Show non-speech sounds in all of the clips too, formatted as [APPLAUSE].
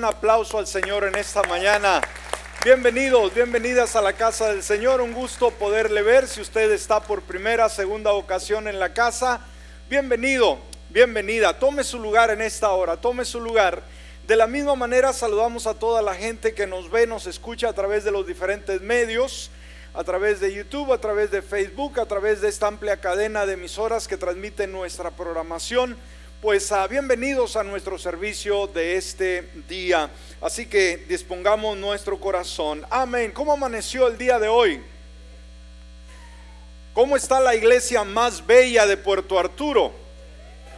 Un aplauso al Señor en esta mañana. Bienvenidos, bienvenidas a la casa del Señor. Un gusto poderle ver. Si usted está por primera, segunda ocasión en la casa, bienvenido, bienvenida. Tome su lugar en esta hora, tome su lugar. De la misma manera saludamos a toda la gente que nos ve, nos escucha a través de los diferentes medios, a través de YouTube, a través de Facebook, a través de esta amplia cadena de emisoras que transmiten nuestra programación pues ah, bienvenidos a nuestro servicio de este día. Así que dispongamos nuestro corazón. Amén. ¿Cómo amaneció el día de hoy? ¿Cómo está la iglesia más bella de Puerto Arturo?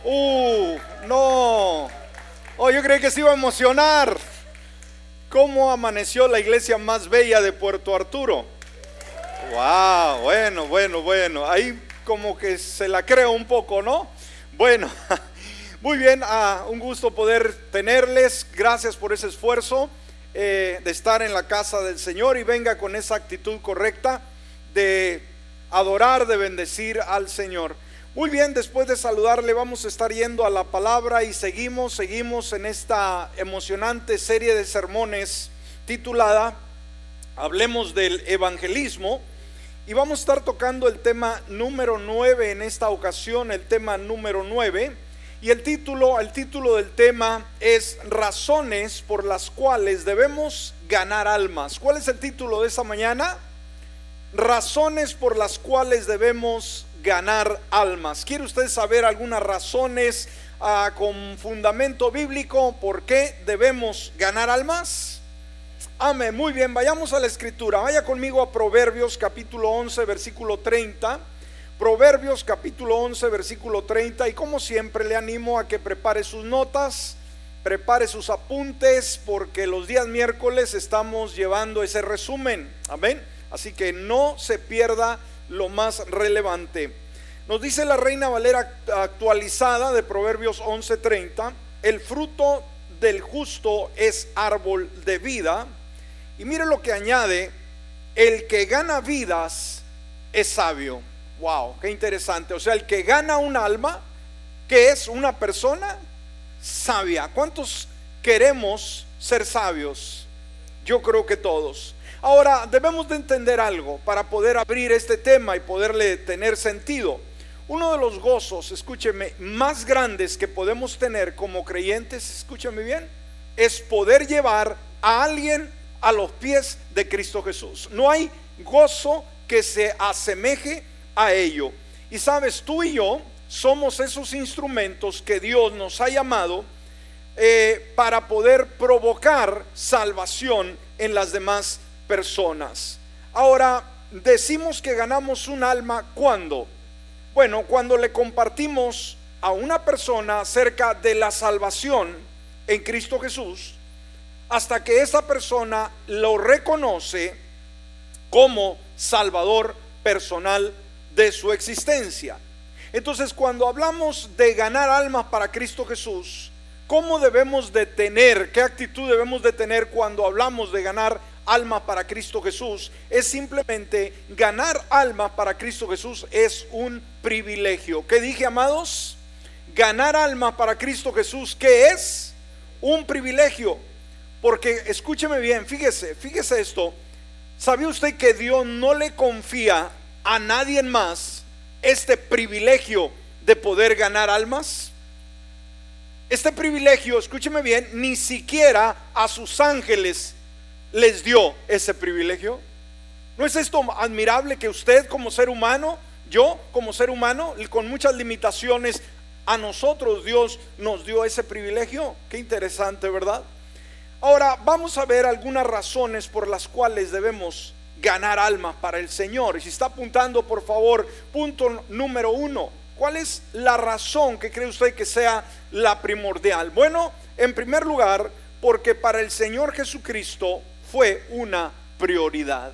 Uh, no. Oh, yo creí que se iba a emocionar. ¿Cómo amaneció la iglesia más bella de Puerto Arturo? Wow, bueno, bueno, bueno. Ahí como que se la creo un poco, ¿no? Bueno, [LAUGHS] Muy bien, ah, un gusto poder tenerles. Gracias por ese esfuerzo eh, de estar en la casa del Señor y venga con esa actitud correcta de adorar, de bendecir al Señor. Muy bien, después de saludarle vamos a estar yendo a la palabra y seguimos, seguimos en esta emocionante serie de sermones titulada Hablemos del Evangelismo. Y vamos a estar tocando el tema número 9 en esta ocasión, el tema número 9 y el título, el título del tema es Razones por las cuales debemos ganar almas. ¿Cuál es el título de esta mañana? Razones por las cuales debemos ganar almas. ¿Quiere usted saber algunas razones ah, con fundamento bíblico por qué debemos ganar almas? Amén. Muy bien, vayamos a la escritura. Vaya conmigo a Proverbios capítulo 11, versículo 30. Proverbios capítulo 11, versículo 30. Y como siempre le animo a que prepare sus notas, prepare sus apuntes, porque los días miércoles estamos llevando ese resumen. Amén. Así que no se pierda lo más relevante. Nos dice la Reina Valera actualizada de Proverbios 11:30, el fruto del justo es árbol de vida. Y mire lo que añade, el que gana vidas es sabio. Wow, qué interesante. O sea, el que gana un alma, que es una persona sabia. ¿Cuántos queremos ser sabios? Yo creo que todos. Ahora, debemos de entender algo para poder abrir este tema y poderle tener sentido. Uno de los gozos, escúcheme, más grandes que podemos tener como creyentes, escúcheme bien, es poder llevar a alguien a los pies de Cristo Jesús. No hay gozo que se asemeje a ello. Y sabes, tú y yo somos esos instrumentos que Dios nos ha llamado eh, para poder provocar salvación en las demás personas. Ahora, decimos que ganamos un alma cuando? Bueno, cuando le compartimos a una persona acerca de la salvación en Cristo Jesús, hasta que esa persona lo reconoce como Salvador personal de su existencia. Entonces, cuando hablamos de ganar almas para Cristo Jesús, ¿cómo debemos de tener, qué actitud debemos de tener cuando hablamos de ganar almas para Cristo Jesús? Es simplemente ganar almas para Cristo Jesús es un privilegio. ¿Qué dije, amados? Ganar almas para Cristo Jesús, ¿qué es? Un privilegio. Porque escúcheme bien, fíjese, fíjese esto. ¿Sabía usted que Dios no le confía a nadie más este privilegio de poder ganar almas? Este privilegio, escúcheme bien, ni siquiera a sus ángeles les dio ese privilegio. ¿No es esto admirable que usted como ser humano, yo como ser humano, con muchas limitaciones, a nosotros Dios nos dio ese privilegio? Qué interesante, ¿verdad? Ahora vamos a ver algunas razones por las cuales debemos ganar almas para el Señor. Y si está apuntando, por favor, punto número uno. ¿Cuál es la razón que cree usted que sea la primordial? Bueno, en primer lugar, porque para el Señor Jesucristo fue una prioridad.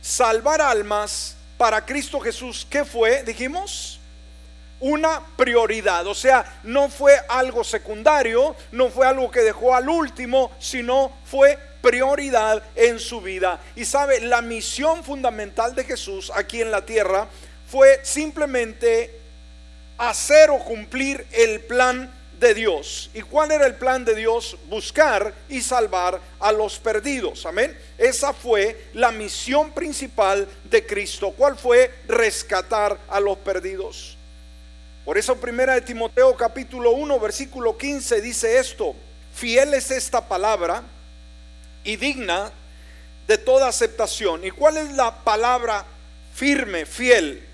Salvar almas para Cristo Jesús, ¿qué fue? Dijimos, una prioridad. O sea, no fue algo secundario, no fue algo que dejó al último, sino fue prioridad en su vida. Y sabe, la misión fundamental de Jesús aquí en la tierra fue simplemente hacer o cumplir el plan de Dios. ¿Y cuál era el plan de Dios? Buscar y salvar a los perdidos. Amén. Esa fue la misión principal de Cristo. ¿Cuál fue? Rescatar a los perdidos. Por eso primera de Timoteo capítulo 1 versículo 15 dice esto, fiel es esta palabra y digna de toda aceptación. ¿Y cuál es la palabra firme, fiel?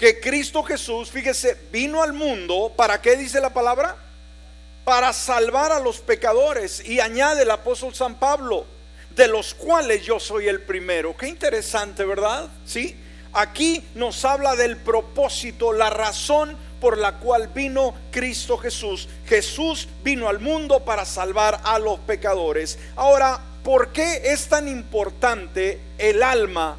que Cristo Jesús, fíjese, vino al mundo, ¿para qué dice la palabra? Para salvar a los pecadores. Y añade el apóstol San Pablo, de los cuales yo soy el primero. Qué interesante, ¿verdad? Sí. Aquí nos habla del propósito, la razón por la cual vino Cristo Jesús. Jesús vino al mundo para salvar a los pecadores. Ahora, ¿por qué es tan importante el alma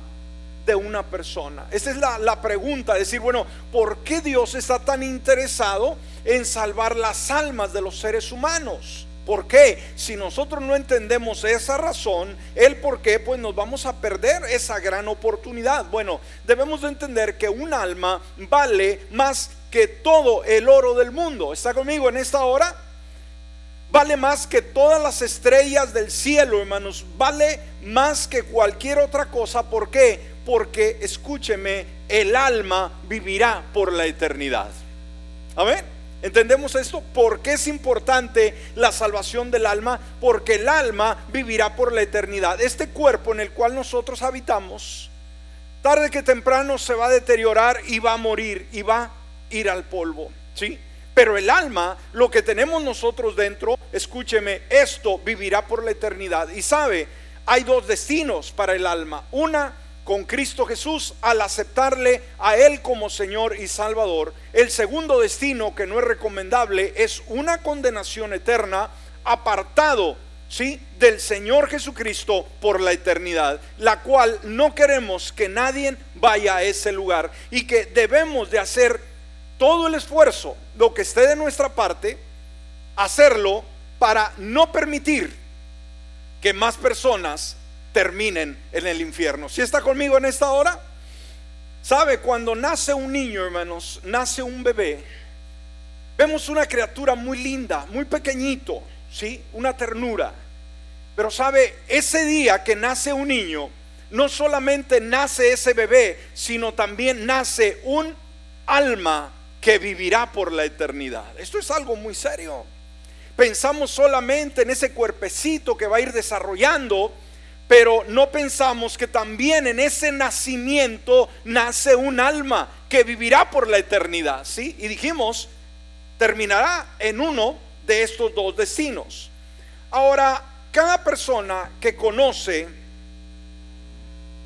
de una persona? Esa es la, pregunta, decir, bueno, ¿por qué Dios está tan interesado en salvar las almas de los seres humanos? ¿Por qué? Si nosotros no entendemos esa razón, el por qué, pues nos vamos a perder esa gran oportunidad. Bueno, debemos de entender que un alma vale más que todo el oro del mundo. ¿Está conmigo en esta hora? Vale más que todas las estrellas del cielo, hermanos. Vale más que cualquier otra cosa. ¿Por qué? porque escúcheme, el alma vivirá por la eternidad. Amén. ¿Entendemos esto? ¿Por qué es importante la salvación del alma? Porque el alma vivirá por la eternidad. Este cuerpo en el cual nosotros habitamos, tarde que temprano se va a deteriorar y va a morir y va a ir al polvo. ¿Sí? Pero el alma, lo que tenemos nosotros dentro, escúcheme, esto vivirá por la eternidad. Y sabe, hay dos destinos para el alma. Una con Cristo Jesús al aceptarle a Él como Señor y Salvador. El segundo destino que no es recomendable es una condenación eterna apartado ¿sí? del Señor Jesucristo por la eternidad, la cual no queremos que nadie vaya a ese lugar y que debemos de hacer todo el esfuerzo, lo que esté de nuestra parte, hacerlo para no permitir que más personas terminen en el infierno. Si está conmigo en esta hora? ¿Sabe? Cuando nace un niño, hermanos, nace un bebé, vemos una criatura muy linda, muy pequeñito, ¿sí? Una ternura. Pero sabe, ese día que nace un niño, no solamente nace ese bebé, sino también nace un alma que vivirá por la eternidad. Esto es algo muy serio. Pensamos solamente en ese cuerpecito que va a ir desarrollando, pero no pensamos que también en ese nacimiento nace un alma que vivirá por la eternidad, ¿sí? Y dijimos, terminará en uno de estos dos destinos. Ahora, cada persona que conoce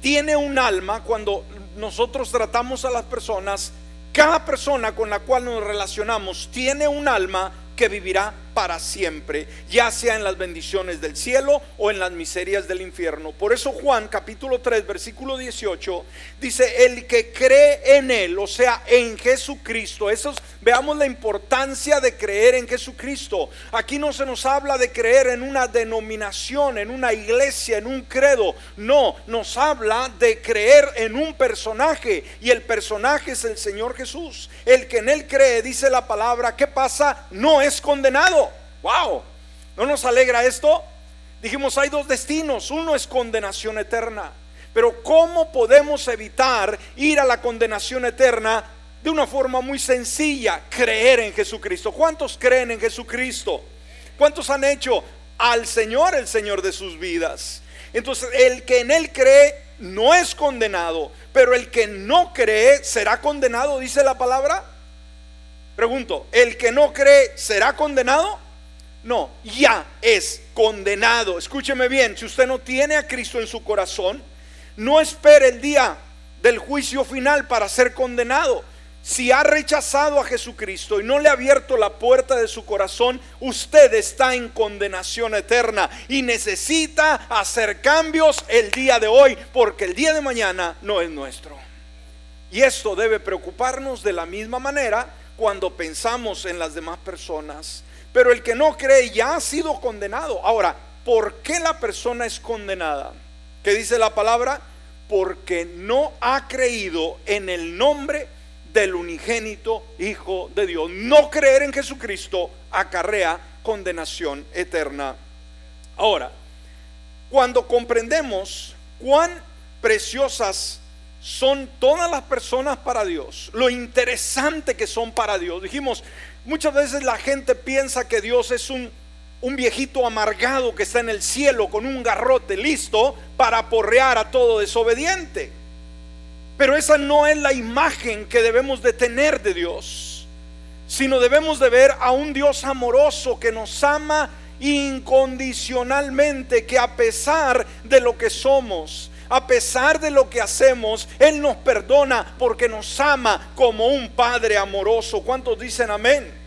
tiene un alma cuando nosotros tratamos a las personas, cada persona con la cual nos relacionamos tiene un alma que vivirá para siempre, ya sea en las bendiciones del cielo o en las miserias del infierno. Por eso Juan capítulo 3 versículo 18 dice, el que cree en él, o sea, en Jesucristo, eso veamos la importancia de creer en Jesucristo. Aquí no se nos habla de creer en una denominación, en una iglesia, en un credo, no, nos habla de creer en un personaje y el personaje es el Señor Jesús. El que en él cree, dice la palabra, ¿qué pasa? No es condenado. ¡Wow! ¿No nos alegra esto? Dijimos, hay dos destinos. Uno es condenación eterna. Pero ¿cómo podemos evitar ir a la condenación eterna de una forma muy sencilla? Creer en Jesucristo. ¿Cuántos creen en Jesucristo? ¿Cuántos han hecho al Señor el Señor de sus vidas? Entonces, el que en Él cree no es condenado, pero el que no cree será condenado, dice la palabra. Pregunto, ¿el que no cree será condenado? No, ya es condenado. Escúcheme bien, si usted no tiene a Cristo en su corazón, no espere el día del juicio final para ser condenado. Si ha rechazado a Jesucristo y no le ha abierto la puerta de su corazón, usted está en condenación eterna y necesita hacer cambios el día de hoy, porque el día de mañana no es nuestro. Y esto debe preocuparnos de la misma manera cuando pensamos en las demás personas. Pero el que no cree ya ha sido condenado. Ahora, ¿por qué la persona es condenada? ¿Qué dice la palabra? Porque no ha creído en el nombre del unigénito Hijo de Dios. No creer en Jesucristo acarrea condenación eterna. Ahora, cuando comprendemos cuán preciosas son todas las personas para Dios, lo interesante que son para Dios. Dijimos, muchas veces la gente piensa que Dios es un, viejito amargado que está en el cielo con un garrote listo para aporrear a todo desobediente. Pero esa no es la imagen que debemos de tener de Dios, sino debemos de ver a un Dios amoroso que nos ama incondicionalmente, que a pesar de lo que somos, a pesar de lo que hacemos, Él nos perdona porque nos ama como un Padre amoroso. ¿Cuántos dicen amén?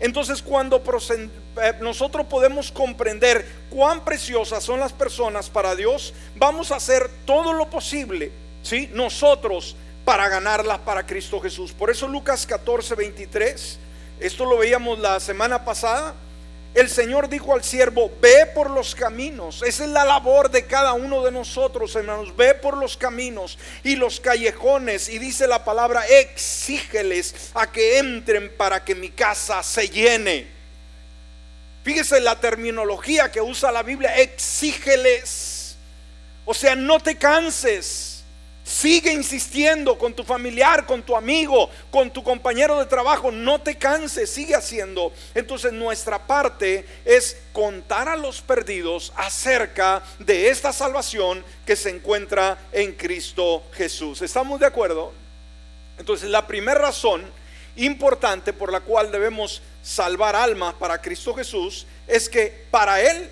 Entonces cuando eh, nosotros podemos comprender cuán preciosas son las personas para Dios, vamos a hacer todo lo posible, ¿sí? Nosotros para ganarlas para Cristo Jesús. Por eso Lucas 14, 23, esto lo veíamos la semana pasada, el Señor dijo al siervo, ve por los caminos. Esa es la labor de cada uno de nosotros, hermanos. Ve por los caminos y los callejones. Y dice la palabra, exígeles a que entren para que mi casa se llene. Fíjese la terminología que usa la Biblia, exígeles. O sea, no te canses. Sigue insistiendo con tu familiar, con tu amigo, con tu compañero de trabajo. No te canses, sigue haciendo. Entonces nuestra parte es contar a los perdidos acerca de esta salvación que se encuentra en Cristo Jesús. ¿Estamos de acuerdo? Entonces la primera razón importante por la cual debemos salvar almas para Cristo Jesús es que para Él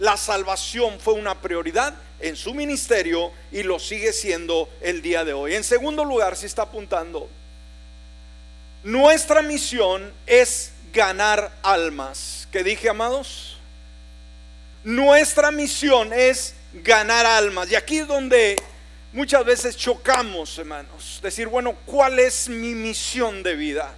la salvación fue una prioridad en su ministerio y lo sigue siendo el día de hoy. En segundo lugar, si está apuntando, nuestra misión es ganar almas. ¿Qué dije, amados? Nuestra misión es ganar almas. Y aquí es donde muchas veces chocamos, hermanos. Decir, bueno, ¿cuál es mi misión de vida?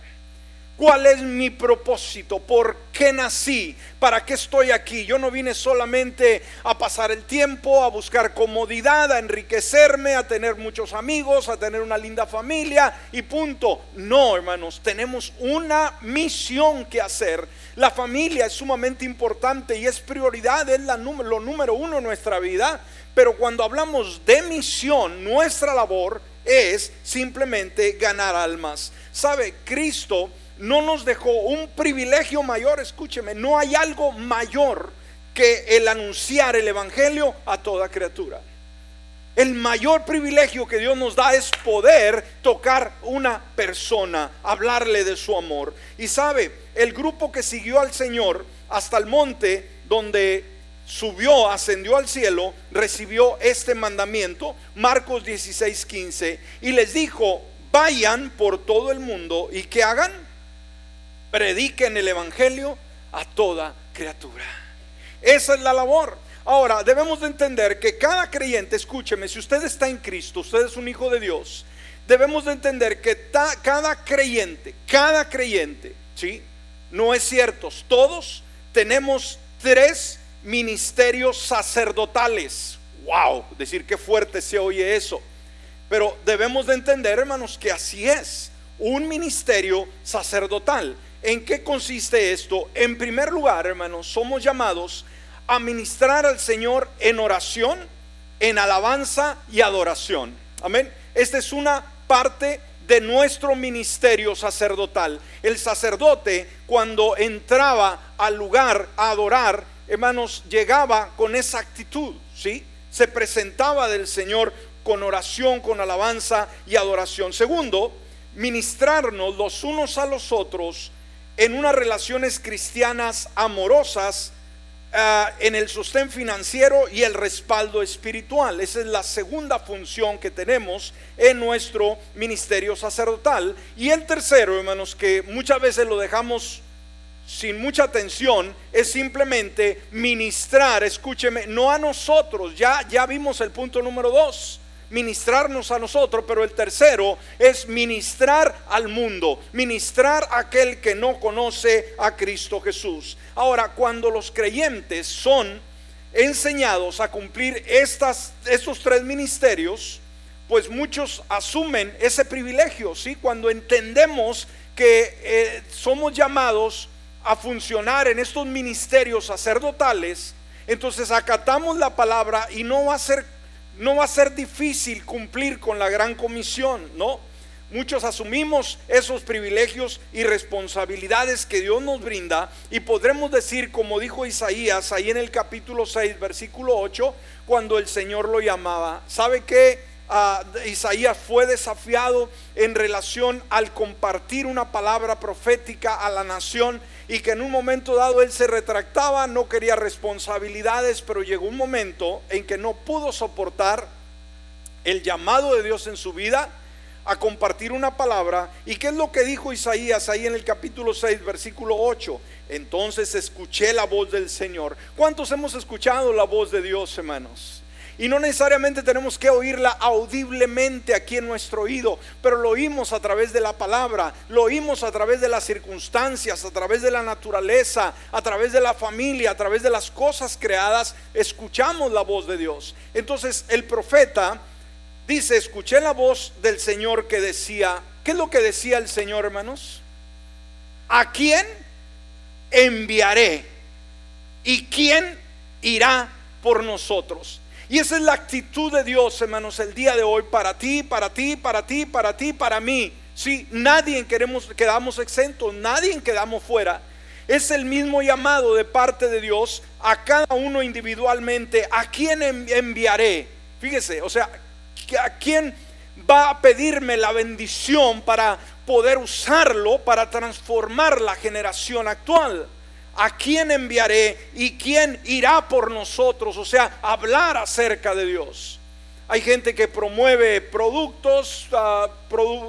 ¿Cuál es mi propósito? ¿Por qué nací? ¿Para qué estoy aquí? Yo no vine solamente a pasar el tiempo, a buscar comodidad, a enriquecerme, a tener muchos amigos, a tener una linda familia y punto. No, hermanos, tenemos una misión que hacer. La familia es sumamente importante y es prioridad, es lo número uno en nuestra vida. Pero cuando hablamos de misión, nuestra labor es simplemente ganar almas. ¿Sabe? Cristo no nos dejó un privilegio mayor, escúcheme, no hay algo mayor que el anunciar el Evangelio a toda criatura. El mayor privilegio que Dios nos da es poder tocar una persona, hablarle de su amor. Y sabe, el grupo que siguió al Señor hasta el monte donde subió, ascendió al cielo, recibió este mandamiento, Marcos 16, 15, y les dijo, vayan por todo el mundo y que hagan prediquen el Evangelio a toda criatura. Esa es la labor. Ahora, debemos de entender que cada creyente, escúcheme, si usted está en Cristo, usted es un hijo de Dios, debemos de entender que cada creyente, cada creyente, ¿sí? No es cierto, todos tenemos tres ministerios sacerdotales. Wow, decir qué fuerte se oye eso. Pero debemos de entender, hermanos, que así es, un ministerio sacerdotal. ¿En qué consiste esto? En primer lugar, hermanos, somos llamados a ministrar al Señor en oración, en alabanza y adoración. Amén. Esta es una parte de nuestro ministerio sacerdotal. El sacerdote cuando entraba al lugar a adorar, hermanos, llegaba con esa actitud, ¿sí? Se presentaba del Señor con oración, con alabanza y adoración. Segundo, ministrarnos los unos a los otros en unas relaciones cristianas amorosas, ah, en el sostén financiero y el respaldo espiritual. Esa es la segunda función que tenemos en nuestro ministerio sacerdotal. Y el tercero, hermanos, que muchas veces lo dejamos sin mucha atención, es simplemente ministrar, escúcheme, no a nosotros, ya, ya vimos el punto número dos ministrarnos a nosotros, pero el tercero es ministrar al mundo, ministrar a aquel que no conoce a Cristo Jesús. Ahora, cuando los creyentes son enseñados a cumplir estas, estos tres ministerios, pues muchos asumen ese privilegio, ¿sí? Cuando entendemos que eh, somos llamados a funcionar en estos ministerios sacerdotales, entonces acatamos la palabra y no va a ser no va a ser difícil cumplir con la gran comisión, ¿no? Muchos asumimos esos privilegios y responsabilidades que Dios nos brinda y podremos decir, como dijo Isaías ahí en el capítulo 6, versículo 8, cuando el Señor lo llamaba, ¿sabe qué? Ah, Isaías fue desafiado en relación al compartir una palabra profética a la nación y que en un momento dado él se retractaba, no quería responsabilidades, pero llegó un momento en que no pudo soportar el llamado de Dios en su vida a compartir una palabra. ¿Y qué es lo que dijo Isaías ahí en el capítulo 6, versículo 8? Entonces escuché la voz del Señor. ¿Cuántos hemos escuchado la voz de Dios, hermanos? Y no necesariamente tenemos que oírla audiblemente aquí en nuestro oído, pero lo oímos a través de la palabra, lo oímos a través de las circunstancias, a través de la naturaleza, a través de la familia, a través de las cosas creadas, escuchamos la voz de Dios. Entonces el profeta Dice, escuché la voz del Señor que decía, ¿qué es lo que decía el Señor, hermanos? ¿A quién enviaré? ¿Y quién irá por nosotros? Y esa es la actitud de Dios, hermanos, el día de hoy para ti, para ti, para ti, para ti, para mí. Si nadie queremos, quedamos exentos, nadie quedamos fuera. Es el mismo llamado de parte de Dios a cada uno individualmente. ¿A quién enviaré? Fíjese, o sea, ¿A quién va a pedirme la bendición para poder usarlo para transformar la generación actual? ¿A quién enviaré y quién irá por nosotros? O sea, hablar acerca de Dios. Hay gente que promueve productos, ah,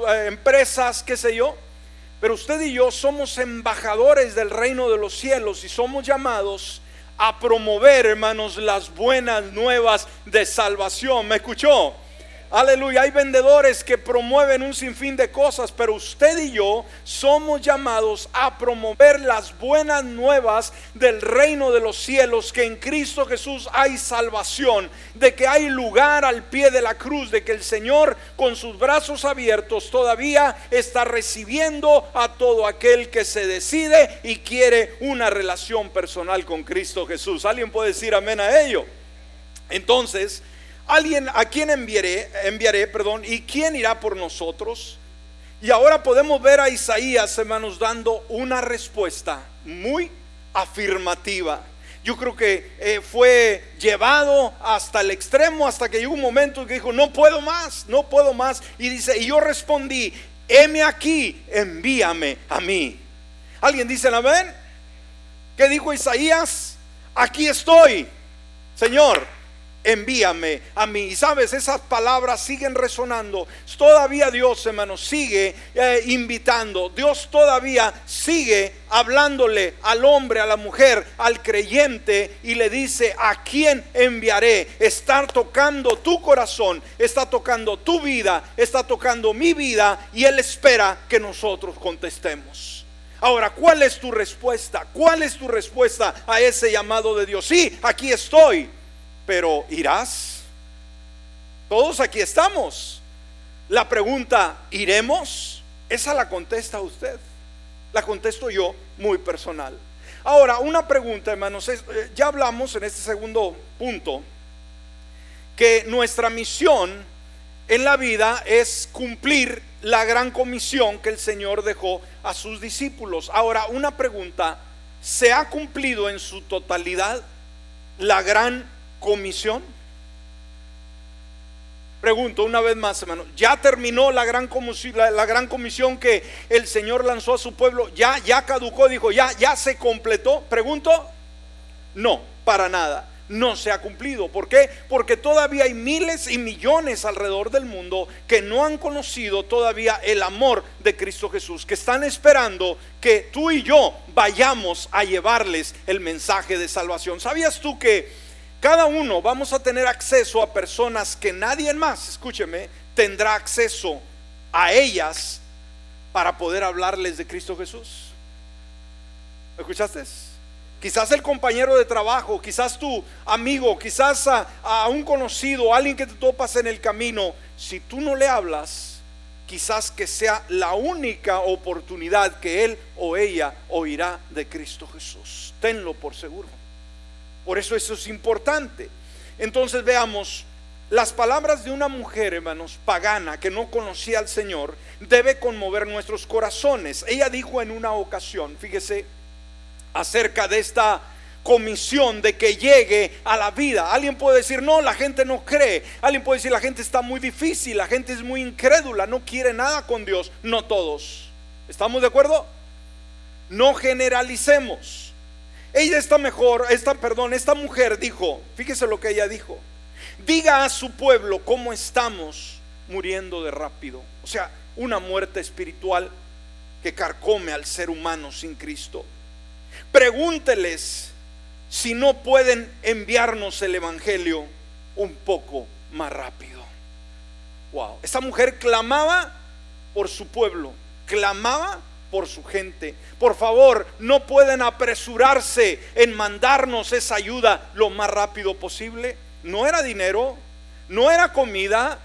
eh, empresas, qué sé yo. Pero usted y yo somos embajadores del reino de los cielos y somos llamados a promover, hermanos, las buenas nuevas de salvación. ¿Me escuchó? Aleluya, hay vendedores que promueven un sinfín de cosas, pero usted y yo somos llamados a promover las buenas nuevas del reino de los cielos, que en Cristo Jesús hay salvación, de que hay lugar al pie de la cruz, de que el Señor con sus brazos abiertos todavía está recibiendo a todo aquel que se decide y quiere una relación personal con Cristo Jesús. ¿Alguien puede decir amén a ello? Entonces, alguien a quien enviaré, enviaré, perdón, y quién irá por nosotros. Y ahora podemos ver a Isaías, hermanos, dando una respuesta muy afirmativa. Yo creo que eh, fue llevado hasta el extremo, hasta que llegó un momento en que dijo, no puedo más, no puedo más. Y dice, y yo respondí, heme aquí, envíame a mí. ¿Alguien dice amén? ¿Qué dijo Isaías? Aquí estoy, Señor envíame a mí. Y sabes, esas palabras siguen resonando. Todavía Dios, hermano, sigue eh, invitando. Dios todavía sigue hablándole al hombre, a la mujer, al creyente y le dice, ¿a quién enviaré? Está tocando tu corazón, está tocando tu vida, está tocando mi vida y Él espera que nosotros contestemos. Ahora, ¿cuál es tu respuesta? ¿Cuál es tu respuesta a ese llamado de Dios? Sí, aquí estoy pero ¿irás? Todos aquí estamos. La pregunta, ¿iremos? Esa la contesta usted. La contesto yo muy personal. Ahora, una pregunta, hermanos. Eh, ya hablamos en este segundo punto que nuestra misión en la vida es cumplir la gran comisión que el Señor dejó a sus discípulos. Ahora, una pregunta, ¿se ha cumplido en su totalidad la gran comisión? Pregunto una vez más, hermano, ¿ya terminó la gran, comisión, la, gran comisión que el Señor lanzó a su pueblo? ¿Ya, ya caducó? Dijo, ¿ya, ¿ya se completó? Pregunto, no, para nada no se ha cumplido. ¿Por qué? Porque todavía hay miles y millones alrededor del mundo que no han conocido todavía el amor de Cristo Jesús, que están esperando que tú y yo vayamos a llevarles el mensaje de salvación. ¿Sabías tú que cada uno vamos a tener acceso a personas que nadie más, escúcheme, tendrá acceso a ellas para poder hablarles de Cristo Jesús. ¿Me escuchaste? quizás el compañero de trabajo, quizás tu amigo, quizás a, un conocido, alguien que te topas en el camino, si tú no le hablas, quizás que sea la única oportunidad que él o ella oirá de Cristo Jesús. Tenlo por seguro. Por eso eso es importante. Entonces veamos, las palabras de una mujer, hermanos, pagana, que no conocía al Señor, debe conmover nuestros corazones. Ella dijo en una ocasión, fíjese, acerca de esta comisión de que llegue a la vida. Alguien puede decir, no, la gente no cree. Alguien puede decir, la gente está muy difícil, la gente es muy incrédula, no quiere nada con Dios. No todos. ¿Estamos de acuerdo? No generalicemos. Ella está mejor, esta, perdón, esta mujer dijo, fíjese lo que ella dijo. Diga a su pueblo cómo estamos muriendo de rápido. O sea, una muerte espiritual que carcome al ser humano sin Cristo. Pregúnteles si no pueden enviarnos el Evangelio un poco más rápido. Wow, esta mujer clamaba por su pueblo, clamaba por su gente. Por favor, no pueden apresurarse en mandarnos esa ayuda lo más rápido posible. No era dinero, no era comida,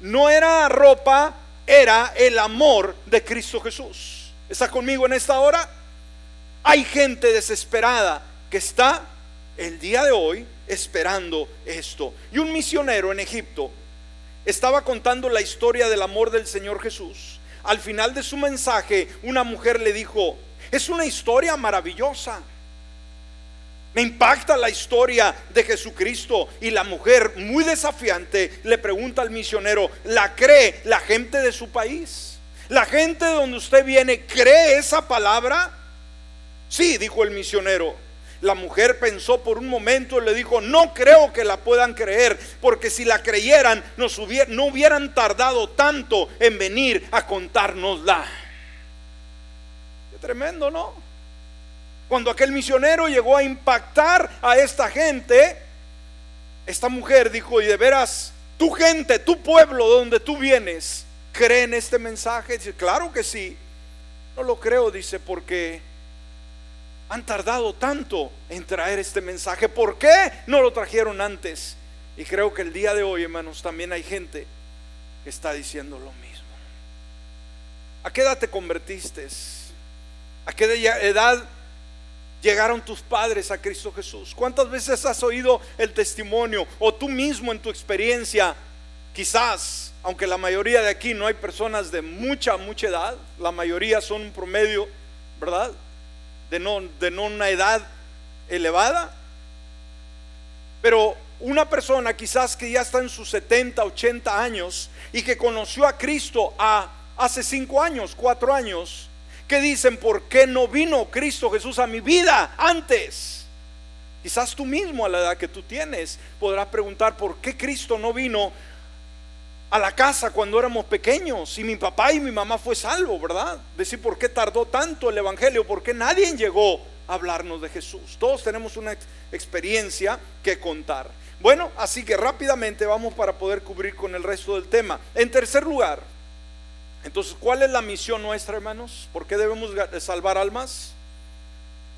no era ropa, era el amor de Cristo Jesús. ¿Está conmigo en esta hora? Hay gente desesperada que está el día de hoy esperando esto. Y un misionero en Egipto estaba contando la historia del amor del Señor Jesús. Al final de su mensaje, una mujer le dijo, es una historia maravillosa. Me impacta la historia de Jesucristo y la mujer muy desafiante le pregunta al misionero, ¿la cree la gente de su país? ¿La gente de donde usted viene cree esa palabra? Sí, dijo el misionero. La mujer pensó por un momento y le dijo, no creo que la puedan creer, porque si la creyeran no hubieran tardado tanto en venir a contárnosla. Qué tremendo, ¿no? Cuando aquel misionero llegó a impactar a esta gente, esta mujer dijo, y de veras, tu gente, tu pueblo donde tú vienes, ¿cree en este mensaje? Dice, claro que sí. No lo creo, dice, porque han tardado tanto en traer este mensaje? ¿Por qué no lo trajeron antes? Y creo que el día de hoy, hermanos, también hay gente que está diciendo lo mismo. ¿A qué edad te convertiste? ¿A qué edad llegaron tus padres a Cristo Jesús? ¿Cuántas veces has oído el testimonio o tú mismo en tu experiencia? Quizás, aunque la mayoría de aquí no hay personas de mucha, mucha edad, la mayoría son un promedio, ¿verdad? De no, de no una edad elevada. Pero una persona quizás que ya está en sus 70, 80 años y que conoció a Cristo a, hace 5 años, 4 años, que dicen, ¿por qué no vino Cristo Jesús a mi vida antes? Quizás tú mismo a la edad que tú tienes podrás preguntar, ¿por qué Cristo no vino a la casa cuando éramos pequeños y mi papá y mi mamá fue salvo, ¿verdad? Decir, ¿por qué tardó tanto el Evangelio? ¿Por qué nadie llegó a hablarnos de Jesús? Todos tenemos una experiencia que contar. Bueno, así que rápidamente vamos para poder cubrir con el resto del tema. En tercer lugar, entonces, ¿cuál es la misión nuestra, hermanos? ¿Por qué debemos salvar almas?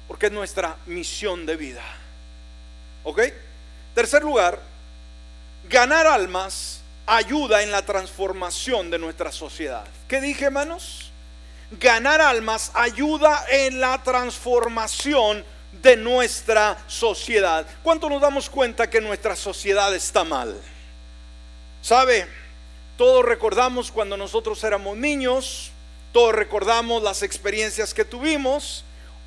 Porque es nuestra misión de vida. ¿Ok? Tercer lugar, ganar almas ayuda en la transformación de nuestra sociedad. ¿Qué dije, hermanos? Ganar almas ayuda en la transformación de nuestra sociedad. ¿Cuánto nos damos cuenta que nuestra sociedad está mal? ¿Sabe? Todos recordamos cuando nosotros éramos niños, todos recordamos las experiencias que tuvimos,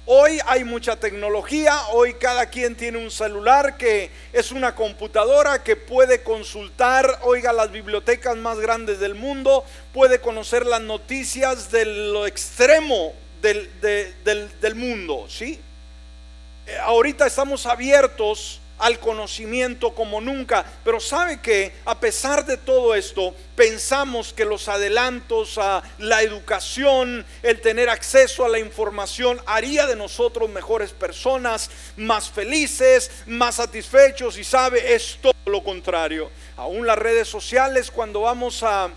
Hoy hay mucha tecnología, hoy cada quien tiene un celular que es una computadora que puede consultar, oiga, las bibliotecas más grandes del mundo, puede conocer las noticias de lo extremo del, del mundo, ¿sí? Eh, ahorita estamos abiertos al conocimiento como nunca. Pero sabe que a pesar de todo esto, pensamos que los adelantos a la educación, el tener acceso a la información, haría de nosotros mejores personas, más felices, más satisfechos. Y sabe, es todo lo contrario. Aún las redes sociales, cuando vamos a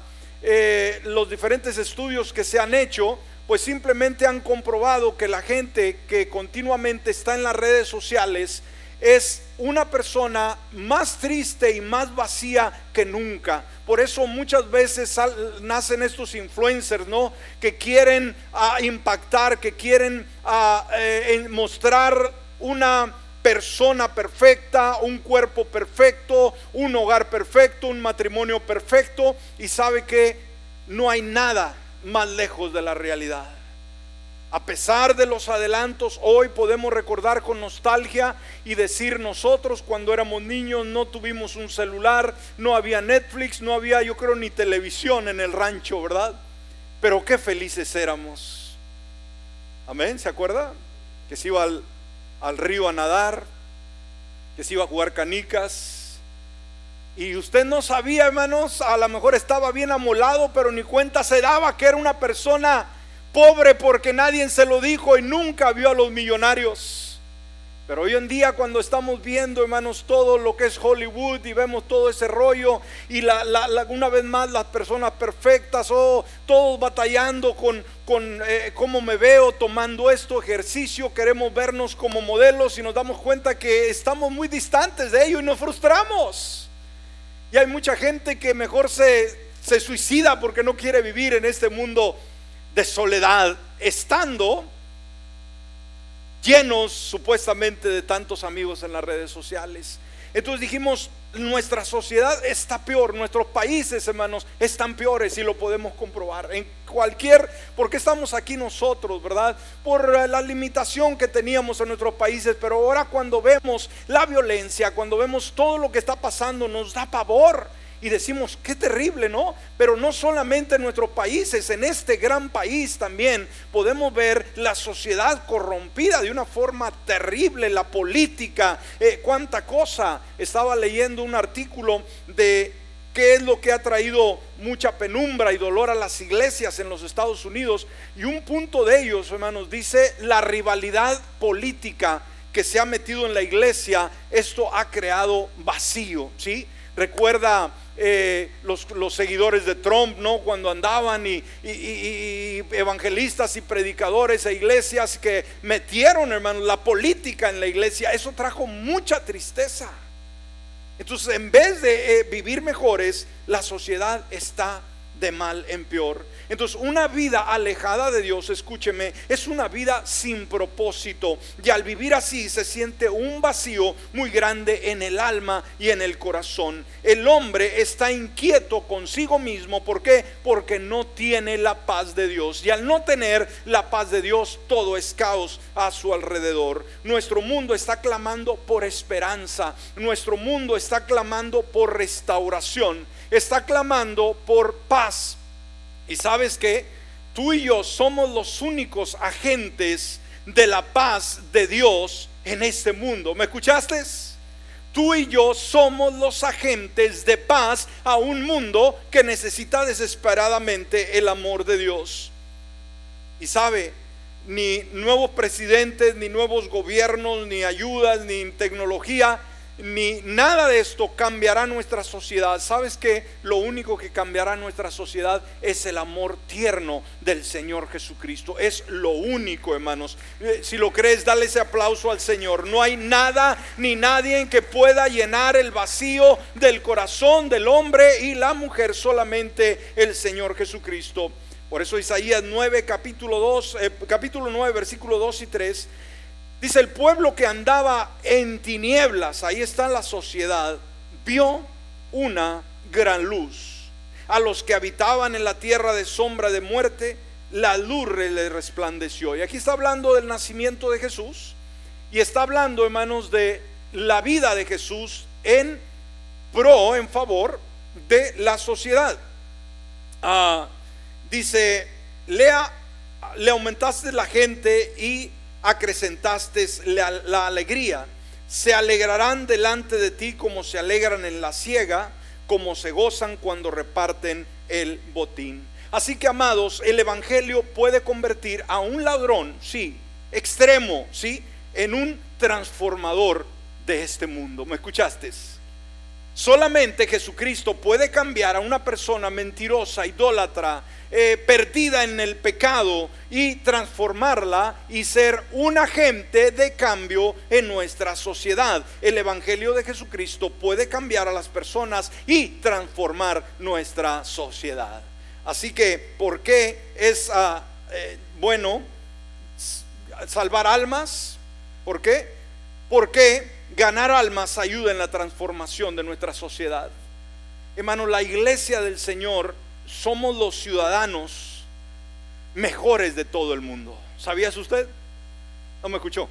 eh, los diferentes estudios que se han hecho, pues simplemente han comprobado que la gente que continuamente está en las redes sociales es una persona más triste y más vacía que nunca. Por eso muchas veces nacen estos influencers, ¿no? Que quieren ah, impactar, que quieren ah, eh, mostrar una persona perfecta, un cuerpo perfecto, un hogar perfecto, un matrimonio perfecto y sabe que no hay nada más lejos de la realidad. A pesar de los adelantos, hoy podemos recordar con nostalgia y decir nosotros cuando éramos niños no tuvimos un celular, no había Netflix, no había yo creo ni televisión en el rancho, ¿verdad? Pero qué felices éramos. Amén, ¿se acuerda? Que se iba al, al río a nadar, que se iba a jugar canicas. Y usted no sabía, hermanos, a lo mejor estaba bien amolado, pero ni cuenta se daba que era una persona pobre porque nadie se lo dijo y nunca vio a los millonarios. Pero hoy en día cuando estamos viendo, hermanos, todo lo que es Hollywood y vemos todo ese rollo y una vez más las personas perfectas, o oh, todos batallando con, con eh, cómo me veo tomando esto, ejercicio, queremos vernos como modelos y nos damos cuenta que estamos muy distantes de ello y nos frustramos. Y hay mucha gente que mejor se, se suicida porque no quiere vivir en este mundo de soledad, estando llenos supuestamente de tantos amigos en las redes sociales. Entonces dijimos, nuestra sociedad está peor, nuestros países, hermanos, están peores y lo podemos comprobar. En cualquier, porque estamos aquí nosotros, ¿verdad? Por la limitación que teníamos en nuestros países, pero ahora cuando vemos la violencia, cuando vemos todo lo que está pasando, nos da pavor y decimos, qué terrible, ¿no? Pero no solamente en nuestros países, en este gran país también podemos ver la sociedad corrompida de una forma terrible, la política, eh, cuánta cosa. Estaba leyendo un artículo de qué es lo que ha traído mucha penumbra y dolor a las iglesias en los Estados Unidos. Y un punto de ellos, hermanos, dice la rivalidad política que se ha metido en la iglesia, esto ha creado vacío, ¿sí? Recuerda eh, los, seguidores de Trump, ¿no? Cuando andaban y, evangelistas y predicadores e iglesias que metieron, hermanos, la política en la iglesia, eso trajo mucha tristeza. Entonces, en vez de eh, vivir mejores, la sociedad está de mal en peor. Entonces, una vida alejada de Dios, escúcheme, es una vida sin propósito. Y al vivir así se siente un vacío muy grande en el alma y en el corazón. El hombre está inquieto consigo mismo. ¿Por qué? Porque no tiene la paz de Dios. Y al no tener la paz de Dios, todo es caos a su alrededor. Nuestro mundo está clamando por esperanza. Nuestro mundo está clamando por restauración. Está clamando por paz y sabes que tú y yo somos los únicos agentes de la paz de Dios en este mundo. ¿Me escuchaste? Tú y yo somos los agentes de paz a un mundo que necesita desesperadamente el amor de Dios. Y sabe, ni nuevos presidentes, ni nuevos gobiernos, ni ayudas, ni tecnología ni nada de esto cambiará nuestra sociedad. ¿Sabes que Lo único que cambiará nuestra sociedad es el amor tierno del Señor Jesucristo. Es lo único, hermanos. Eh, si lo crees, dale ese aplauso al Señor. No hay nada ni nadie que pueda llenar el vacío del corazón del hombre y la mujer, solamente el Señor Jesucristo. Por eso Isaías 9, capítulo 2, eh, capítulo 9, versículo 2 y 3 Dice, el pueblo que andaba en tinieblas, ahí está la sociedad, vio una gran luz. A los que habitaban en la tierra de sombra de muerte, la luz le resplandeció. Y aquí está hablando del nacimiento de Jesús y está hablando, hermanos, de la vida de Jesús en pro, en favor de la sociedad. Ah, dice, lea, le aumentaste la gente y acrecentaste la, alegría. Se alegrarán delante de ti como se alegran en la ciega, como se gozan cuando reparten el botín. Así que, amados, el Evangelio puede convertir a un ladrón, sí, extremo, sí, en un transformador de este mundo. ¿Me escuchaste? Solamente Jesucristo puede cambiar a una persona mentirosa, idólatra, eh, perdida en el pecado y transformarla y ser un agente de cambio en nuestra sociedad. El Evangelio de Jesucristo puede cambiar a las personas y transformar nuestra sociedad. Así que, ¿por qué es ah, eh, bueno salvar almas? ¿Por qué? Porque ganar almas ayuda en la transformación de nuestra sociedad. Hermano, la iglesia del Señor somos los ciudadanos mejores de todo el mundo. ¿Sabías usted? No me escuchó.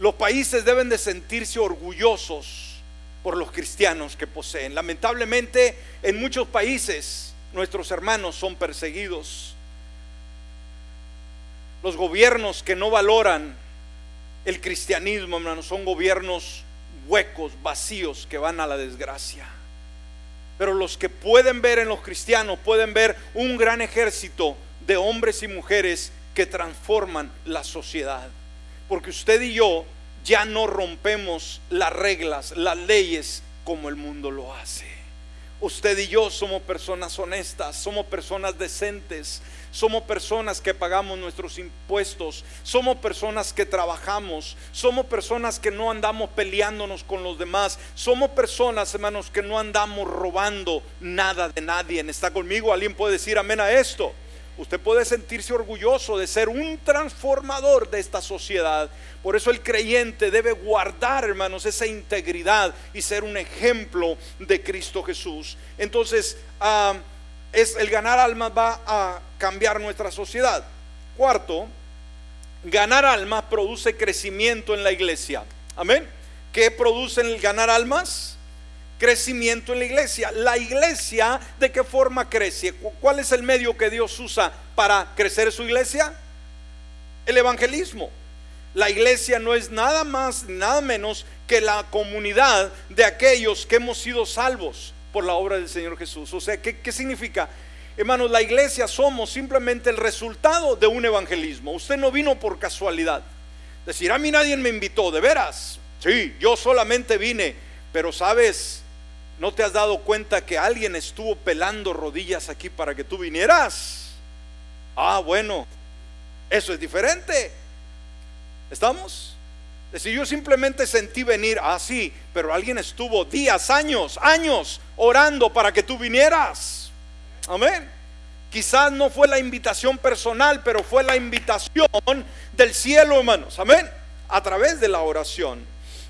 Los países deben de sentirse orgullosos por los cristianos que poseen. Lamentablemente, en muchos países nuestros hermanos son perseguidos. Los gobiernos que no valoran el cristianismo, hermanos, son gobiernos huecos, vacíos, que van a la desgracia. Pero los que pueden ver en los cristianos, pueden ver un gran ejército de hombres y mujeres que transforman la sociedad. Porque usted y yo ya no rompemos las reglas, las leyes como el mundo lo hace. Usted y yo somos personas honestas, somos personas decentes, somos personas que pagamos nuestros impuestos, somos personas que trabajamos, somos personas que no andamos peleándonos con los demás, somos personas, hermanos, que no andamos robando nada de nadie. ¿Está conmigo? ¿Alguien puede decir amén a esto? Usted puede sentirse orgulloso de ser un transformador de esta sociedad. Por eso el creyente debe guardar, hermanos, esa integridad y ser un ejemplo de Cristo Jesús. Entonces, ah, es el ganar almas va a cambiar nuestra sociedad. Cuarto, ganar almas produce crecimiento en la iglesia. Amén. ¿Qué produce el ganar almas? Crecimiento en la iglesia. La iglesia, ¿de qué forma crece? ¿Cuál es el medio que Dios usa para crecer su iglesia? El evangelismo. La iglesia no es nada más, nada menos que la comunidad de aquellos que hemos sido salvos por la obra del Señor Jesús. O sea, ¿qué, significa? Hermanos, la iglesia somos simplemente el resultado de un evangelismo. Usted no vino por casualidad. Decir, a mí nadie me invitó, de veras. Sí, yo solamente vine, pero sabes, ¿no te has dado cuenta que alguien estuvo pelando rodillas aquí para que tú vinieras? Ah, bueno, eso es diferente. ¿Estamos? decir, yo simplemente sentí venir así, ah, pero alguien estuvo días, años, años orando para que tú vinieras. Amén. Quizás no fue la invitación personal, pero fue la invitación del cielo, hermanos. Amén. A través de la oración.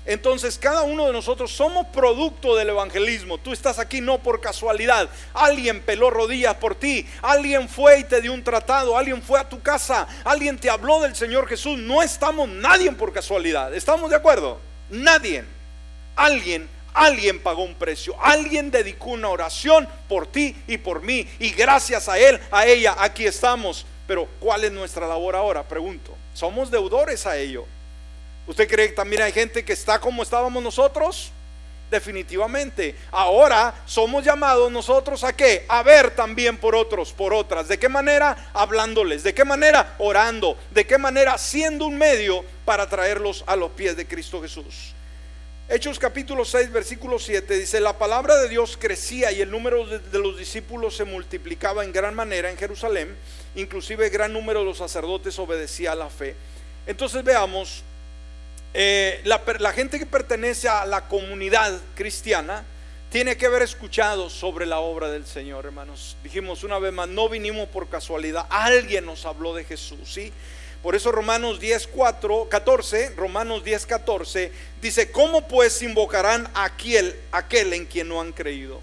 Entonces cada uno de nosotros somos producto del evangelismo. Tú estás aquí no por casualidad. Alguien peló rodillas por ti. Alguien fue y te dio un tratado. Alguien fue a tu casa. Alguien te habló del Señor Jesús. No estamos nadie por casualidad. ¿Estamos de acuerdo? Nadie. Alguien Alguien pagó un precio, alguien dedicó una oración por ti y por mí. Y gracias a él, a ella, aquí estamos. Pero ¿cuál es nuestra labor ahora? Pregunto. Somos deudores a ello. ¿Usted cree que también hay gente que está como estábamos nosotros? Definitivamente. Ahora somos llamados nosotros a qué? A ver también por otros, por otras. ¿De qué manera? Hablándoles. ¿De qué manera? Orando. ¿De qué manera? Siendo un medio para traerlos a los pies de Cristo Jesús. Hechos capítulo 6, versículo 7 dice, la palabra de Dios crecía y el número de, los discípulos se multiplicaba en gran manera en Jerusalén, inclusive gran número de los sacerdotes obedecía a la fe. Entonces veamos eh, la, gente que pertenece a la comunidad cristiana tiene que haber escuchado sobre la obra del Señor, hermanos. Dijimos una vez más, no vinimos por casualidad, alguien nos habló de Jesús, ¿sí? Por eso Romanos 10, 4, 14, Romanos 10, 14, dice, ¿cómo pues invocarán a aquel, aquel en quien no han creído?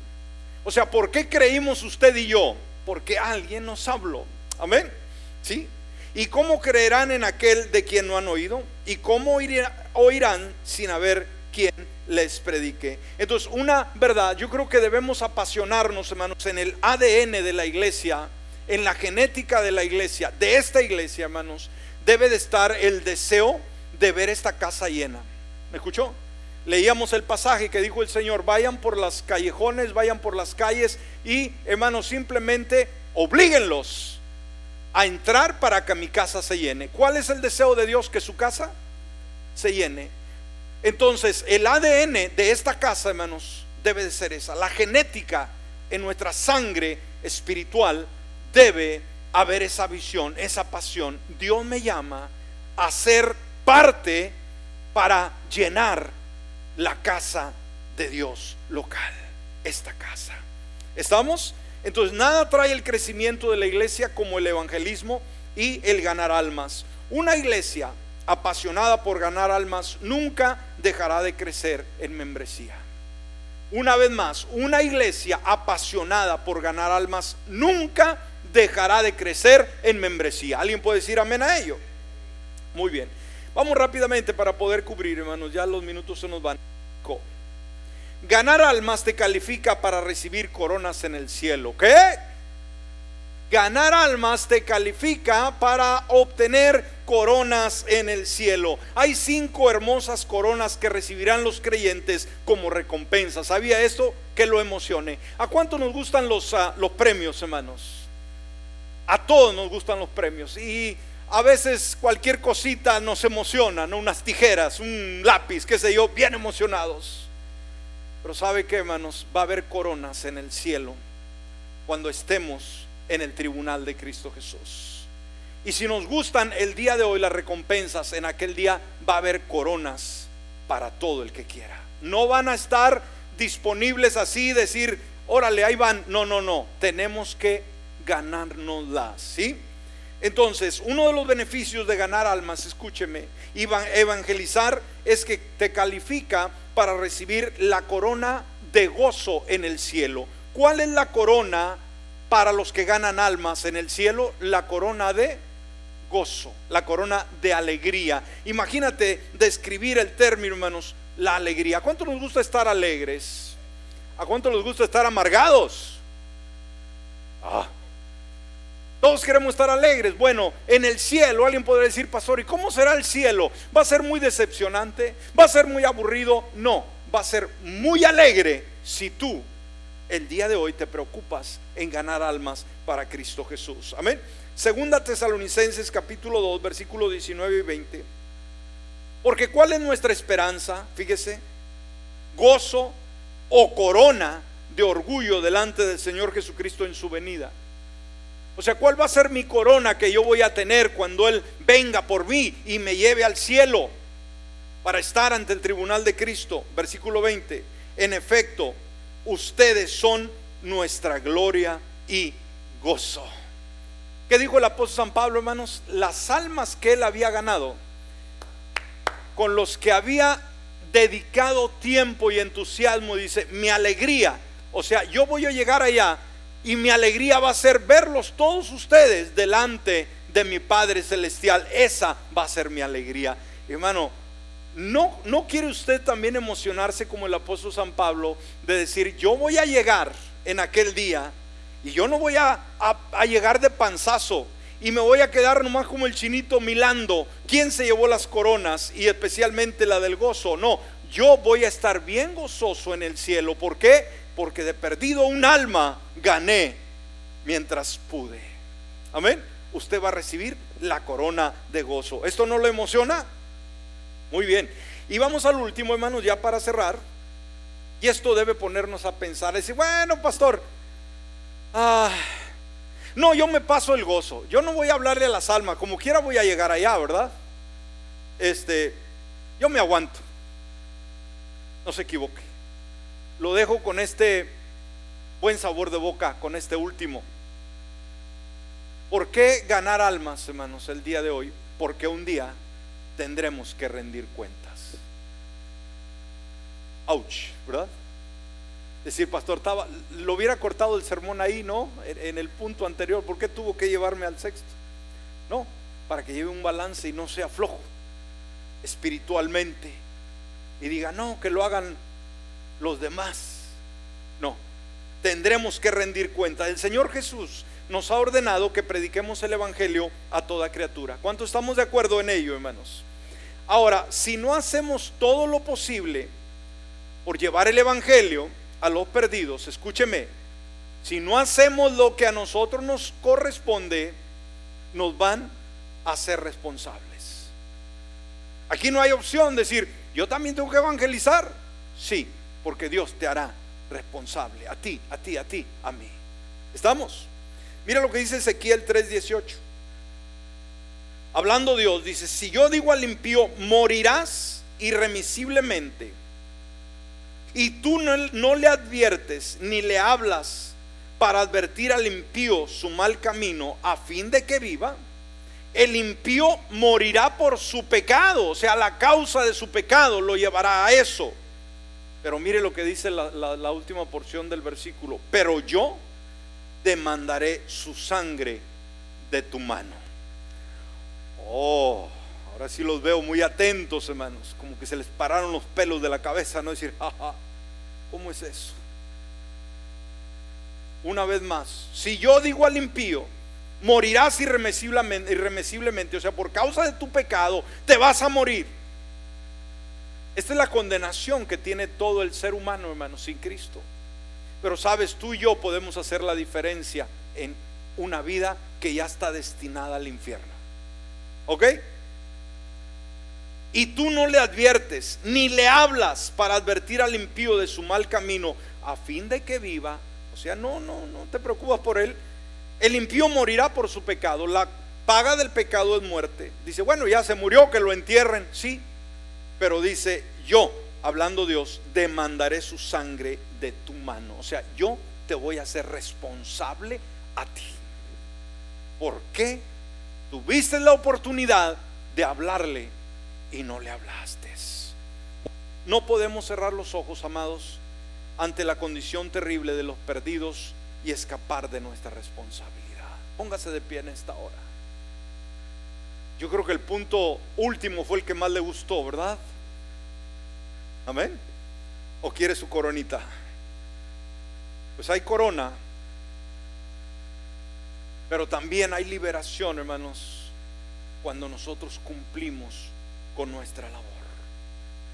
O sea, ¿por qué creímos usted y yo? Porque alguien nos habló. Amén. ¿Sí? ¿Y cómo creerán en aquel de quien no han oído? ¿Y cómo oirán sin haber quien les predique? Entonces, una verdad, yo creo que debemos apasionarnos, hermanos, en el ADN de la iglesia, en la genética de la iglesia, de esta iglesia, hermanos, debe de estar el deseo de ver esta casa llena. ¿Me escuchó? Leíamos el pasaje que dijo el Señor, vayan por las callejones, vayan por las calles y, hermanos, simplemente oblíguenlos a entrar para que mi casa se llene. ¿Cuál es el deseo de Dios? Que su casa se llene. Entonces, el ADN de esta casa, hermanos, debe de ser esa. La genética en nuestra sangre espiritual debe haber esa visión, esa pasión. Dios me llama a ser parte para llenar la casa de Dios local, esta casa. ¿Estamos? Entonces, nada trae el crecimiento de la iglesia como el evangelismo y el ganar almas. Una iglesia apasionada por ganar almas nunca dejará de crecer en membresía. Una vez más, una iglesia apasionada por ganar almas nunca dejará de crecer en membresía. ¿Alguien puede decir amén a ello? Muy bien. Vamos rápidamente para poder cubrir, hermanos, ya los minutos se nos van. Ganar almas te califica para recibir coronas en el cielo. ¿Qué? Ganar almas te califica para obtener coronas en el cielo. Hay cinco hermosas coronas que recibirán los creyentes como recompensa. ¿Sabía esto? Que lo emocione. ¿A cuánto nos gustan los, ah, los premios, hermanos? A todos nos gustan los premios. Y a veces cualquier cosita nos emociona, ¿no? Unas tijeras, un lápiz, qué sé yo, bien emocionados. Pero ¿sabe qué, hermanos? Va a haber coronas en el cielo cuando estemos en el tribunal de Cristo Jesús. Y si nos gustan el día de hoy las recompensas, en aquel día va a haber coronas para todo el que quiera. No van a estar disponibles así, decir, órale, ahí van. No, no, no. Tenemos que ganárnoslas, ¿sí? Entonces, uno de los beneficios de ganar almas, escúcheme, evangelizar es que te califica para recibir la corona de gozo en el cielo. ¿Cuál es la corona para los que ganan almas en el cielo la corona de gozo, la corona de alegría. Imagínate describir el término, hermanos, la alegría. ¿A cuánto nos gusta estar alegres? ¿A cuánto nos gusta estar amargados? Ah. Queremos estar alegres. Bueno, en el cielo alguien podrá decir, pastor, ¿y cómo será el cielo? ¿Va a ser muy decepcionante? ¿Va a ser muy aburrido? No, va a ser muy alegre si tú el día de hoy te preocupas en ganar almas para Cristo Jesús. Amén. Segunda Tesalonicenses capítulo 2, versículo 19 y 20. Porque ¿cuál es nuestra esperanza? Fíjese, gozo o corona de orgullo delante del Señor Jesucristo en su venida. O sea, ¿cuál va a ser mi corona que yo voy a tener cuando Él venga por mí y me lleve al cielo para estar ante el tribunal de Cristo? Versículo 20. En efecto, ustedes son nuestra gloria y gozo. ¿Qué dijo el apóstol San Pablo, hermanos? Las almas que él había ganado, con los que había dedicado tiempo y entusiasmo, dice, mi alegría, o sea, yo voy a llegar allá y mi alegría va a ser verlos todos ustedes delante de mi Padre Celestial. Esa va a ser mi alegría. Hermano, ¿No, ¿No quiere usted también emocionarse como el apóstol San Pablo de decir, yo voy a llegar en aquel día y yo no voy a, a, llegar de panzazo y me voy a quedar nomás como el chinito milando quién se llevó las coronas y especialmente la del gozo? No, yo voy a estar bien gozoso en el cielo. ¿Por qué? Porque de perdido un alma gané mientras pude. Amén. Usted va a recibir la corona de gozo. ¿Esto no lo emociona? Muy bien. Y vamos al último, hermanos, ya para cerrar. Y esto debe ponernos a pensar, decir, bueno, pastor, ah, no, yo me paso el gozo. Yo no voy a hablarle a las almas, como quiera voy a llegar allá, ¿verdad? Este, yo me aguanto. No se equivoque. Lo dejo con este buen sabor de boca, con este último. ¿Por qué ganar almas, hermanos, el día de hoy? Porque un día tendremos que rendir cuentas. Ouch, ¿verdad? Decir, pastor, estaba, lo hubiera cortado el sermón ahí, ¿no? En, el punto anterior, ¿por qué tuvo que llevarme al sexto? No, para que lleve un balance y no sea flojo espiritualmente y diga, no, que lo hagan los demás. No, tendremos que rendir cuenta. El Señor Jesús nos ha ordenado que prediquemos el Evangelio a toda criatura. ¿Cuánto estamos de acuerdo en ello, hermanos? Ahora, si no hacemos todo lo posible por llevar el Evangelio a los perdidos, escúcheme, si no hacemos lo que a nosotros nos corresponde, nos van a ser responsables. Aquí no hay opción de decir, yo también tengo que evangelizar. Sí, porque Dios te hará responsable. A ti, a ti, a ti, a mí. ¿Estamos? Mira lo que dice Ezequiel 3:18. Hablando Dios, dice, si yo digo al impío, morirás irremisiblemente, y tú no, no le adviertes ni le hablas para advertir al impío su mal camino a fin de que viva, el impío morirá por su pecado, o sea, la causa de su pecado lo llevará a eso. Pero mire lo que dice la, última porción del versículo, pero yo demandaré su sangre de tu mano. Oh, ahora sí los veo muy atentos, hermanos, como que se les pararon los pelos de la cabeza, no decir, jaja, ¿cómo es eso? Una vez más, si yo digo al impío, morirás irremisiblemente, irremisiblemente, o sea, por causa de tu pecado, te vas a morir. Esta es la condenación que tiene todo el ser humano, hermano, sin Cristo. Pero sabes, tú y yo podemos hacer la diferencia en una vida que ya está destinada al infierno. ¿Ok? Y tú no le adviertes, ni le hablas para advertir al impío de su mal camino, a fin de que viva. O sea, no, no, no te preocupas por él, el impío morirá por su pecado. La paga del pecado es muerte. Dice, bueno, ya se murió, que lo entierren. Sí, pero dice, yo, hablando Dios, demandaré su sangre de tu mano. O sea, yo te voy a hacer responsable a ti. ¿Por qué? Tuviste la oportunidad de hablarle y no le hablaste. No podemos cerrar los ojos, amados, ante la condición terrible de los perdidos y escapar de nuestra responsabilidad. Póngase de pie en esta hora. Yo creo que el punto último fue el que más le gustó, ¿verdad? Amén. ¿O quiere su coronita? Pues hay corona, pero también hay liberación, hermanos, cuando nosotros cumplimos con nuestra labor.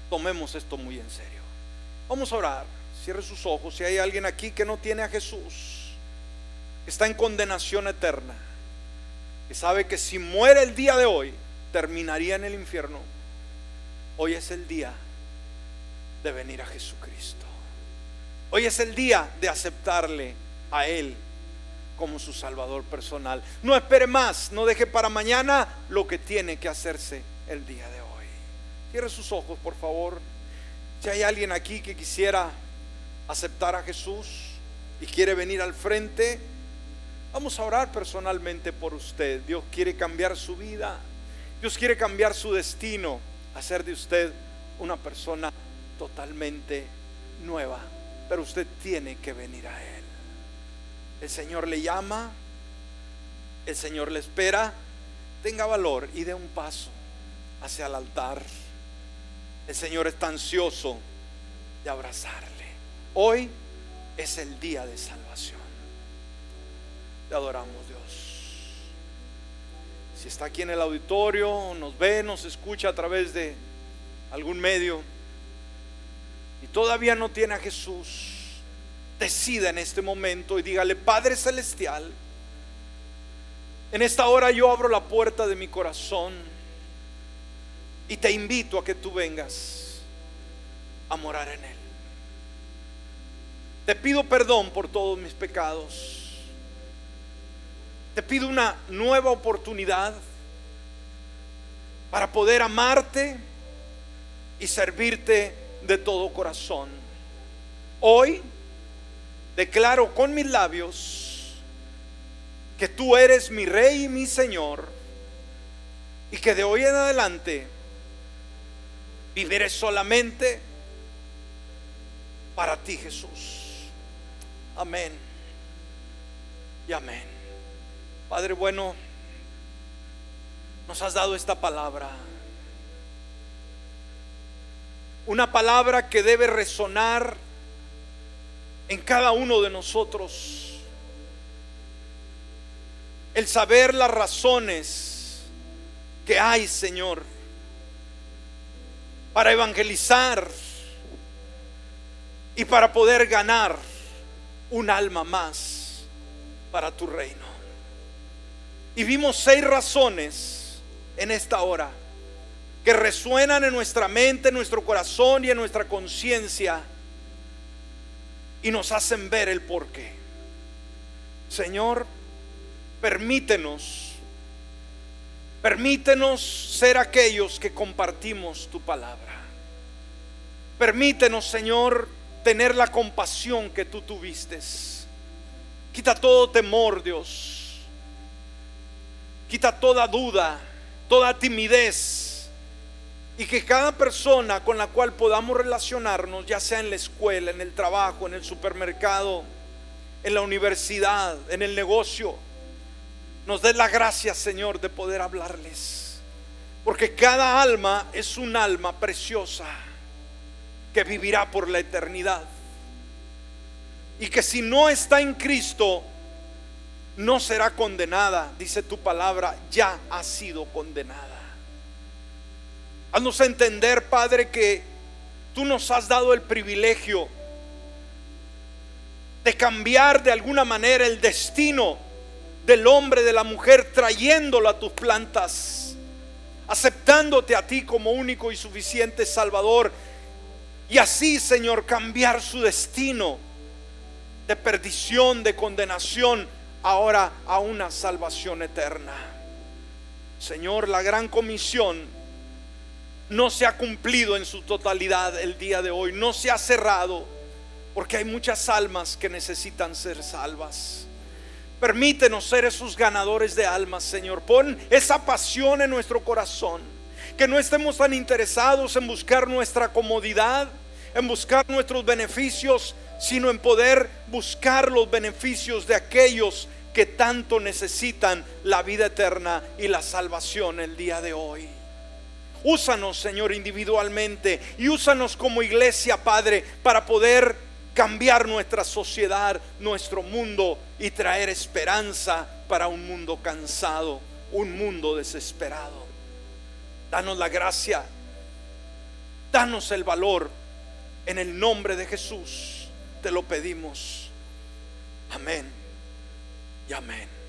Tomemos esto muy en serio. Vamos a orar. Cierre sus ojos. Si hay alguien aquí que no tiene a Jesús, está en condenación eterna, y sabe que si muere el día de hoy, terminaría en el infierno, hoy es el día de venir a Jesucristo. Hoy es el día de aceptarle a Él como su Salvador personal. No espere más, no deje para mañana lo que tiene que hacerse el día de hoy. Cierre sus ojos, por favor. Si hay alguien aquí que quisiera aceptar a Jesús y quiere venir al frente, Vamos a orar personalmente por usted. Dios quiere cambiar su vida. Dios quiere cambiar su destino. Hacer de usted una persona totalmente nueva. Pero usted tiene que venir a Él. El Señor le llama. El Señor le espera. Tenga valor y dé un paso hacia el altar. El Señor está ansioso de abrazarle. Hoy es el día de salvación adoramos, Dios. Si está aquí en el auditorio, nos ve, nos escucha a través de algún medio y todavía no tiene a Jesús, decida en este momento y dígale, Padre Celestial, en esta hora yo abro la puerta de mi corazón y te invito a que tú vengas a morar en él. Te pido perdón por todos mis pecados. Te pido una nueva oportunidad para poder amarte y servirte de todo corazón. Hoy declaro con mis labios que tú eres mi rey y mi Señor y que de hoy en adelante viviré solamente para ti Jesús. Amén y amén. Padre bueno, nos has dado esta palabra. Una palabra que debe resonar en cada uno de nosotros. El saber las razones que hay, Señor, para evangelizar y para poder ganar un alma más para tu reino. Y vimos seis razones en esta hora que resuenan en nuestra mente, en nuestro corazón y en nuestra conciencia y nos hacen ver el porqué. Señor, permítenos, permítenos ser aquellos que compartimos tu palabra. Permítenos, Señor, tener la compasión que tú tuviste. Quita todo temor, Dios. Quita toda duda, toda timidez. Y que cada persona con la cual podamos relacionarnos, ya sea en la escuela, en el trabajo, en el supermercado, en la universidad, en el negocio, nos dé la gracia, Señor, de poder hablarles. Porque cada alma es un alma preciosa que vivirá por la eternidad. Y que si no está en Cristo, no será condenada, dice tu palabra, ya ha sido condenada. Haznos entender, Padre, que tú nos has dado el privilegio de cambiar de alguna manera el destino del hombre, de la mujer, trayéndolo a tus plantas, aceptándote a ti como único y suficiente Salvador y así, Señor, cambiar su destino de perdición, de condenación, ahora a una salvación eterna. Señor, la gran comisión no se ha cumplido en su totalidad el día de hoy, no se ha cerrado, porque hay muchas almas que necesitan ser salvas. Permítenos ser esos ganadores de almas, Señor. Pon esa pasión en nuestro corazón, que no estemos tan interesados en buscar nuestra comodidad, en buscar nuestros beneficios, sino en poder buscar los beneficios de aquellos que tanto necesitan la vida eterna y la salvación el día de hoy. Úsanos, Señor, individualmente y úsanos como iglesia, Padre, para poder cambiar nuestra sociedad, nuestro mundo y traer esperanza para un mundo cansado, un mundo desesperado. Danos la gracia, danos el valor en el nombre de Jesús te lo pedimos. Amén y amén.